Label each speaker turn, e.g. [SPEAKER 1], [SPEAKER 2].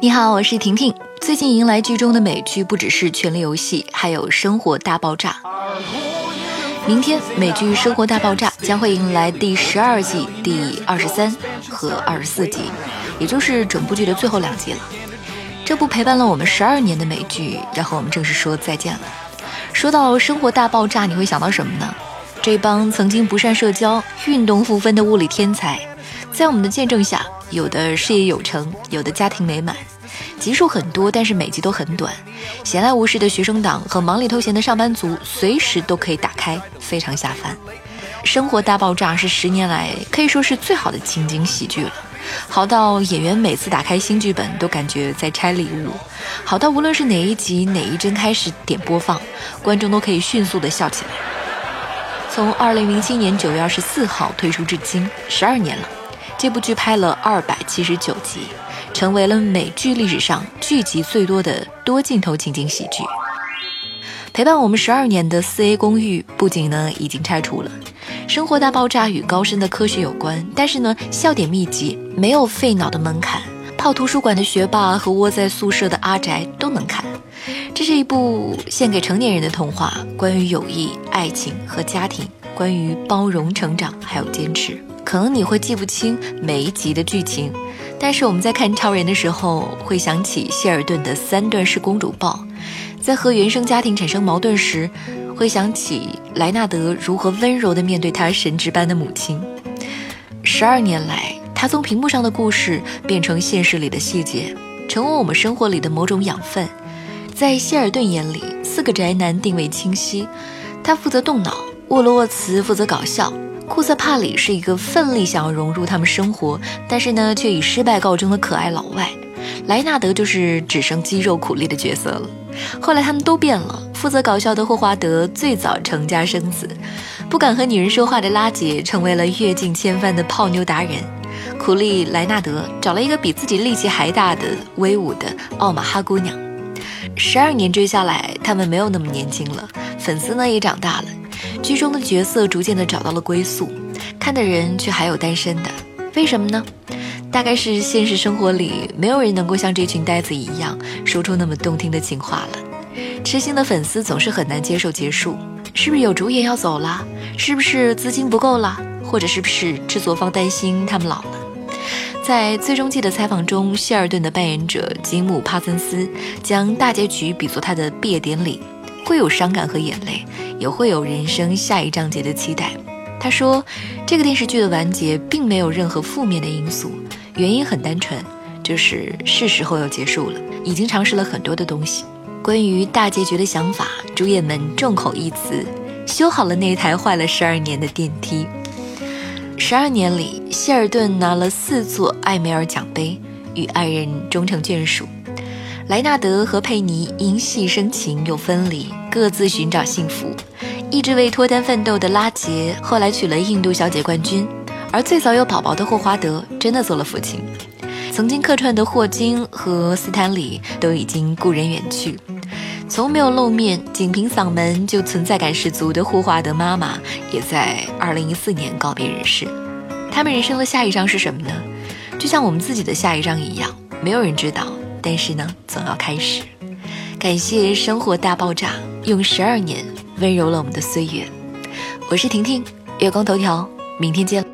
[SPEAKER 1] 你好，我是婷婷。最近迎来剧中的美剧不只是《权力游戏》，还有《生活大爆炸》。明天美剧《生活大爆炸》将会迎来第十二季第二十三和二十四集，也就是整部剧的最后两集了。这部陪伴了我们十二年的美剧，要和我们正式说再见了。说到《生活大爆炸》，你会想到什么呢？这帮曾经不善社交、运动不分的物理天才，在我们的见证下。有的事业有成，有的家庭美满，集数很多，但是每集都很短。闲来无事的学生党和忙里偷闲的上班族，随时都可以打开，非常下饭。生活大爆炸是十年来可以说是最好的情景喜剧了，好到演员每次打开新剧本都感觉在拆礼物，好到无论是哪一集哪一帧开始点播放，观众都可以迅速的笑起来。从二零零七年九月二十四号推出至今，十二年了。这部剧拍了二百七十九集，成为了美剧历史上剧集最多的多镜头情景喜剧。陪伴我们十二年的四 A 公寓，不仅呢已经拆除了。生活大爆炸与高深的科学有关，但是呢笑点密集，没有费脑的门槛。泡图书馆的学霸和窝在宿舍的阿宅都能看。这是一部献给成年人的童话，关于友谊、爱情和家庭，关于包容、成长还有坚持。可能你会记不清每一集的剧情，但是我们在看超人的时候，会想起谢尔顿的三段式公主抱；在和原生家庭产生矛盾时，会想起莱纳德如何温柔地面对他神职般的母亲。十二年来，他从屏幕上的故事变成现实里的细节，成为我们生活里的某种养分。在谢尔顿眼里，四个宅男定位清晰，他负责动脑，沃罗沃茨负责搞笑。库瑟帕里是一个奋力想要融入他们生活，但是呢却以失败告终的可爱老外。莱纳德就是只剩肌肉苦力的角色了。后来他们都变了。负责搞笑的霍华德最早成家生子，不敢和女人说话的拉杰成为了阅尽千帆的泡妞达人。苦力莱纳德找了一个比自己力气还大的威武的奥马哈姑娘。十二年追下来，他们没有那么年轻了，粉丝呢也长大了。剧中的角色逐渐的找到了归宿，看的人却还有单身的，为什么呢？大概是现实生活里没有人能够像这群呆子一样说出那么动听的情话了。痴心的粉丝总是很难接受结束，是不是有主演要走了？是不是资金不够了？或者是不是制作方担心他们老了？在最终季的采访中，谢尔顿的扮演者吉姆·帕森斯将大结局比作他的毕业典礼，会有伤感和眼泪。也会有人生下一章节的期待。他说，这个电视剧的完结并没有任何负面的因素，原因很单纯，就是是时候要结束了。已经尝试了很多的东西，关于大结局的想法，主演们众口一词，修好了那台坏了十二年的电梯。十二年里，希尔顿拿了四座艾美尔奖杯，与爱人终成眷属。莱纳德和佩妮因戏生情又分离，各自寻找幸福。一直为脱单奋斗的拉杰后来娶了印度小姐冠军，而最早有宝宝的霍华德真的做了父亲。曾经客串的霍金和斯坦李都已经故人远去。从没有露面、仅凭嗓门就存在感十足的霍华德妈妈，也在2014年告别人世。他们人生的下一章是什么呢？就像我们自己的下一章一样，没有人知道。但是呢，总要开始。感谢《生活大爆炸》，用十二年温柔了我们的岁月。我是婷婷，月光头条，明天见。